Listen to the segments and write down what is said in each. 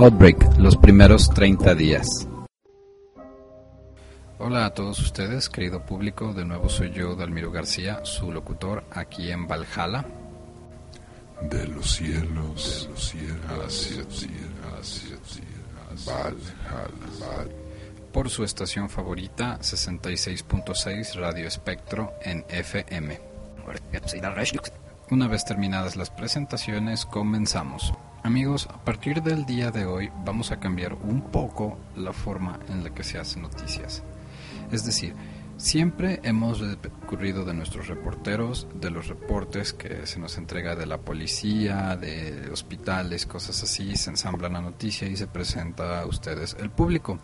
Outbreak, los primeros 30 días. Hola a todos ustedes, querido público, de nuevo soy yo, Dalmiro García, su locutor aquí en Valhalla. De los cielos, de los cielos, Valhalla, Por su estación favorita, 66.6 Radio Espectro en FM. Una vez terminadas las presentaciones, comenzamos. Amigos, a partir del día de hoy vamos a cambiar un poco la forma en la que se hacen noticias. Es decir, siempre hemos recurrido de nuestros reporteros, de los reportes que se nos entrega de la policía, de hospitales, cosas así, se ensambla la noticia y se presenta a ustedes el público.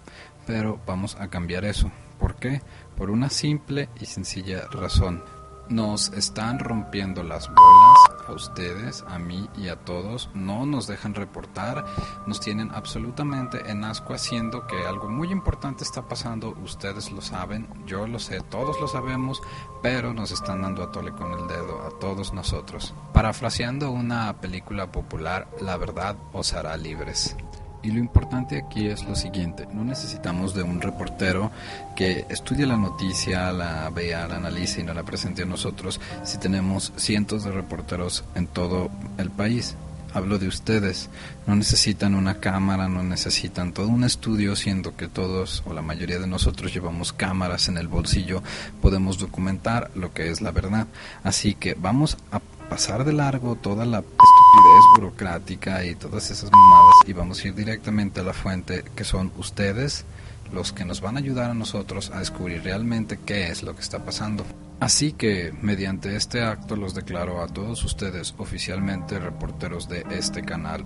Pero vamos a cambiar eso. ¿Por qué? Por una simple y sencilla razón nos están rompiendo las bolas a ustedes, a mí y a todos. No nos dejan reportar, nos tienen absolutamente en asco haciendo que algo muy importante está pasando. Ustedes lo saben, yo lo sé, todos lo sabemos, pero nos están dando a tole con el dedo a todos nosotros. Parafraseando una película popular, la verdad os hará libres. Y lo importante aquí es lo siguiente, no necesitamos de un reportero que estudie la noticia, la vea, la analice y nos la presente a nosotros si tenemos cientos de reporteros en todo el país. Hablo de ustedes, no necesitan una cámara, no necesitan todo un estudio, siendo que todos o la mayoría de nosotros llevamos cámaras en el bolsillo, podemos documentar lo que es la verdad. Así que vamos a pasar de largo toda la burocrática y todas esas mamadas y vamos a ir directamente a la fuente que son ustedes los que nos van a ayudar a nosotros a descubrir realmente qué es lo que está pasando. Así que, mediante este acto, los declaro a todos ustedes oficialmente reporteros de este canal.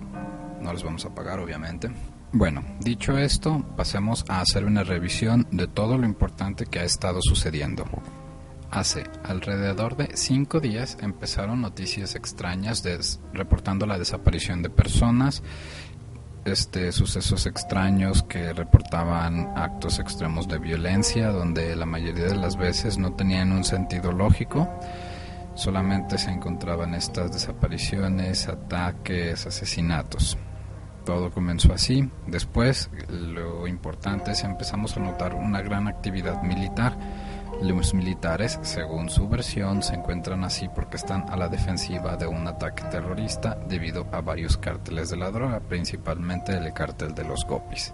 No les vamos a pagar, obviamente. Bueno, dicho esto, pasemos a hacer una revisión de todo lo importante que ha estado sucediendo. Hace alrededor de cinco días empezaron noticias extrañas reportando la desaparición de personas, este, sucesos extraños que reportaban actos extremos de violencia, donde la mayoría de las veces no tenían un sentido lógico, solamente se encontraban estas desapariciones, ataques, asesinatos. Todo comenzó así. Después, lo importante es empezamos a notar una gran actividad militar los militares, según su versión, se encuentran así porque están a la defensiva de un ataque terrorista debido a varios cárteles de la droga, principalmente el cártel de los Gopis.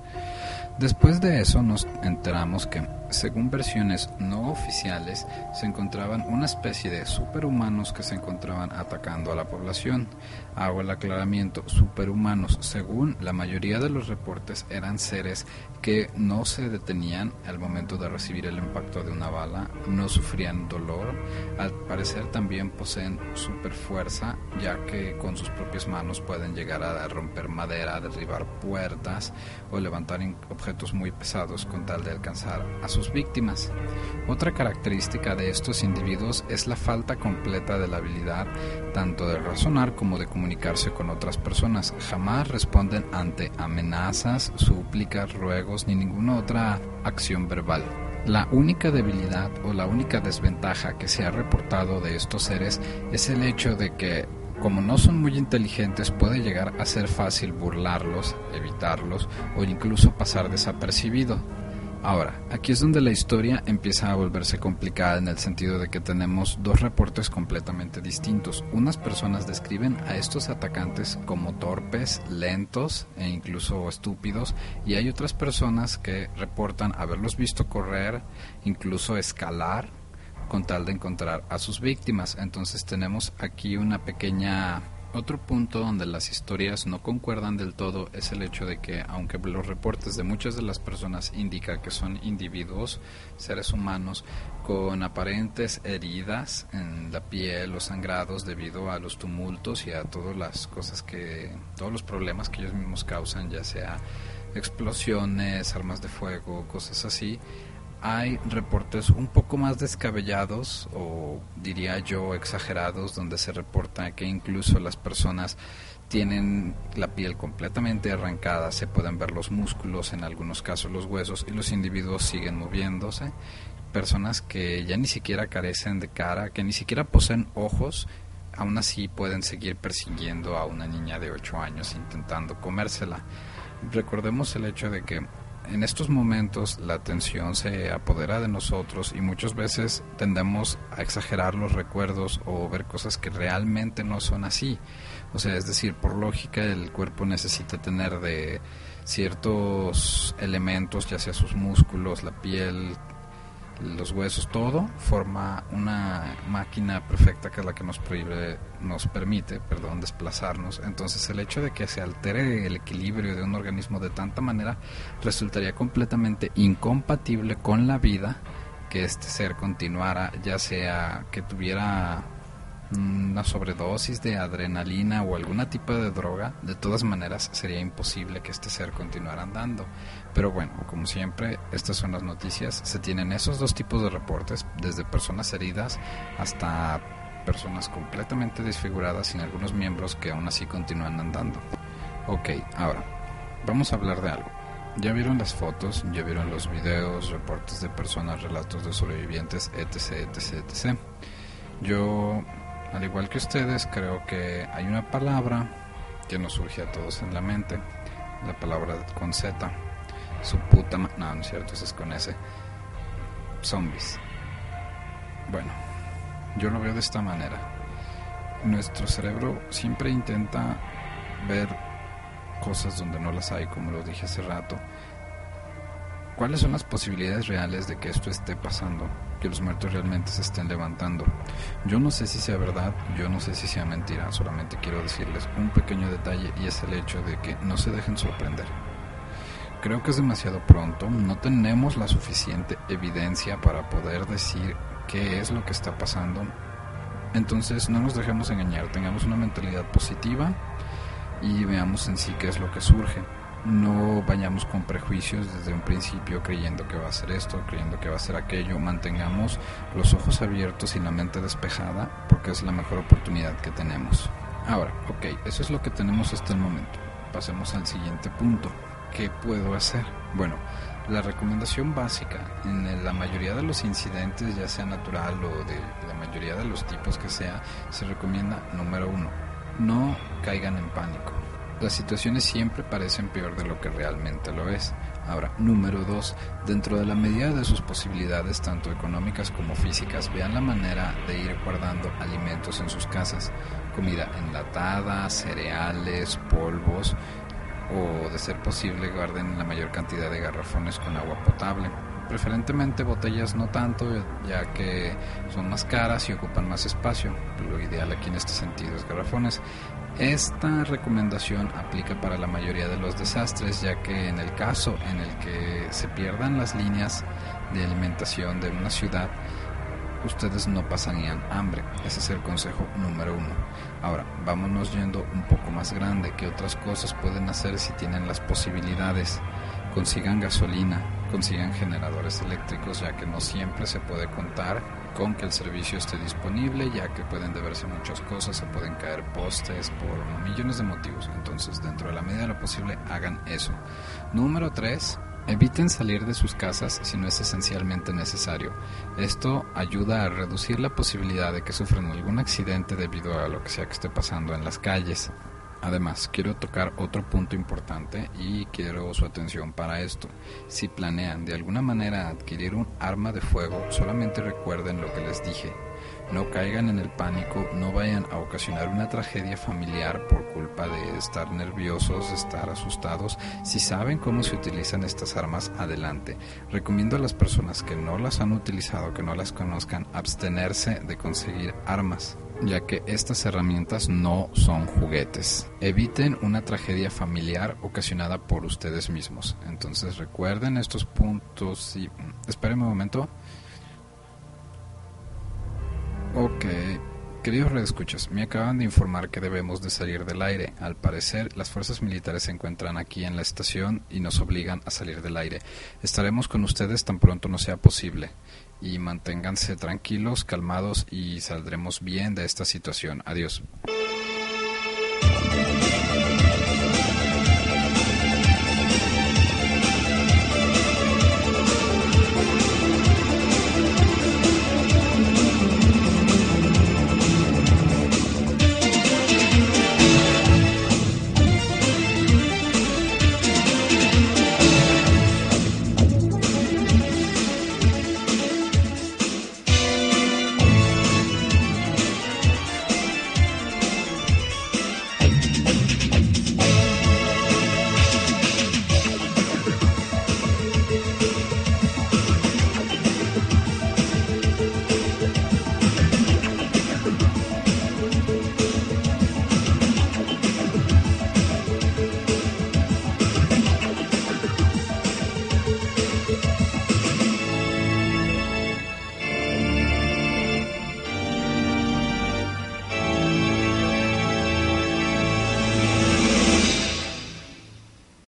Después de eso nos enteramos que, según versiones no oficiales, se encontraban una especie de superhumanos que se encontraban atacando a la población. Hago el aclaramiento, superhumanos, según la mayoría de los reportes, eran seres que no se detenían al momento de recibir el impacto de una bala, no sufrían dolor, al parecer también poseen super fuerza, ya que con sus propias manos pueden llegar a romper madera, derribar puertas o levantar objetos muy pesados con tal de alcanzar a sus víctimas. Otra característica de estos individuos es la falta completa de la habilidad tanto de razonar como de comunicarse con otras personas. Jamás responden ante amenazas, súplicas, ruegos ni ninguna otra acción verbal. La única debilidad o la única desventaja que se ha reportado de estos seres es el hecho de que como no son muy inteligentes, puede llegar a ser fácil burlarlos, evitarlos o incluso pasar desapercibido. Ahora, aquí es donde la historia empieza a volverse complicada en el sentido de que tenemos dos reportes completamente distintos. Unas personas describen a estos atacantes como torpes, lentos e incluso estúpidos y hay otras personas que reportan haberlos visto correr, incluso escalar con tal de encontrar a sus víctimas. Entonces tenemos aquí una pequeña otro punto donde las historias no concuerdan del todo es el hecho de que, aunque los reportes de muchas de las personas indican que son individuos, seres humanos, con aparentes heridas en la piel o sangrados debido a los tumultos y a todas las cosas que, todos los problemas que ellos mismos causan, ya sea explosiones, armas de fuego, cosas así, hay reportes un poco más descabellados o diría yo exagerados donde se reporta que incluso las personas tienen la piel completamente arrancada, se pueden ver los músculos, en algunos casos los huesos y los individuos siguen moviéndose. Personas que ya ni siquiera carecen de cara, que ni siquiera poseen ojos, aún así pueden seguir persiguiendo a una niña de 8 años intentando comérsela. Recordemos el hecho de que en estos momentos la atención se apodera de nosotros y muchas veces tendemos a exagerar los recuerdos o ver cosas que realmente no son así. O sea, es decir, por lógica el cuerpo necesita tener de ciertos elementos, ya sea sus músculos, la piel, los huesos, todo forma una máquina perfecta que es la que nos prohíbe, nos permite, perdón, desplazarnos. Entonces el hecho de que se altere el equilibrio de un organismo de tanta manera resultaría completamente incompatible con la vida que este ser continuara, ya sea que tuviera una sobredosis de adrenalina o alguna tipo de droga, de todas maneras sería imposible que este ser continuara andando. Pero bueno, como siempre, estas son las noticias. Se tienen esos dos tipos de reportes, desde personas heridas hasta personas completamente desfiguradas sin algunos miembros que aún así continúan andando. Ok, ahora, vamos a hablar de algo. Ya vieron las fotos, ya vieron los videos, reportes de personas, relatos de sobrevivientes, etc, etc, etc. Yo al igual que ustedes, creo que hay una palabra que nos surge a todos en la mente, la palabra con Z, su puta no, no es cierto, eso es con S, zombies. Bueno, yo lo veo de esta manera. Nuestro cerebro siempre intenta ver cosas donde no las hay, como lo dije hace rato. ¿Cuáles son las posibilidades reales de que esto esté pasando? que los muertos realmente se estén levantando. Yo no sé si sea verdad, yo no sé si sea mentira, solamente quiero decirles un pequeño detalle y es el hecho de que no se dejen sorprender. Creo que es demasiado pronto, no tenemos la suficiente evidencia para poder decir qué es lo que está pasando. Entonces no nos dejemos engañar, tengamos una mentalidad positiva y veamos en sí qué es lo que surge no vayamos con prejuicios desde un principio creyendo que va a ser esto, creyendo que va a ser aquello, mantengamos los ojos abiertos y la mente despejada porque es la mejor oportunidad que tenemos. Ahora, ok, eso es lo que tenemos hasta el momento. Pasemos al siguiente punto. ¿Qué puedo hacer? Bueno, la recomendación básica en la mayoría de los incidentes, ya sea natural o de la mayoría de los tipos que sea, se recomienda número uno, no caigan en pánico las situaciones siempre parecen peor de lo que realmente lo es. Ahora, número dos, dentro de la medida de sus posibilidades, tanto económicas como físicas, vean la manera de ir guardando alimentos en sus casas, comida enlatada, cereales, polvos, o de ser posible guarden la mayor cantidad de garrafones con agua potable. Preferentemente botellas no tanto, ya que son más caras y ocupan más espacio. Lo ideal aquí en este sentido es garrafones. Esta recomendación aplica para la mayoría de los desastres, ya que en el caso en el que se pierdan las líneas de alimentación de una ciudad, ustedes no pasarían hambre. Ese es el consejo número uno. Ahora, vámonos yendo un poco más grande. ¿Qué otras cosas pueden hacer si tienen las posibilidades? Consigan gasolina, consigan generadores eléctricos, ya que no siempre se puede contar con que el servicio esté disponible, ya que pueden deberse muchas cosas, se pueden caer postes por millones de motivos. Entonces, dentro de la medida de lo posible, hagan eso. Número 3. Eviten salir de sus casas si no es esencialmente necesario. Esto ayuda a reducir la posibilidad de que sufran algún accidente debido a lo que sea que esté pasando en las calles. Además, quiero tocar otro punto importante y quiero su atención para esto. Si planean de alguna manera adquirir un arma de fuego, solamente recuerden lo que les dije. No caigan en el pánico, no vayan a ocasionar una tragedia familiar por culpa de estar nerviosos, estar asustados. Si saben cómo se utilizan estas armas, adelante. Recomiendo a las personas que no las han utilizado, que no las conozcan, abstenerse de conseguir armas ya que estas herramientas no son juguetes. Eviten una tragedia familiar ocasionada por ustedes mismos. Entonces recuerden estos puntos y... Esperen un momento. Ok, queridos redescuchas, me acaban de informar que debemos de salir del aire. Al parecer, las fuerzas militares se encuentran aquí en la estación y nos obligan a salir del aire. Estaremos con ustedes tan pronto no sea posible. Y manténganse tranquilos, calmados y saldremos bien de esta situación. Adiós.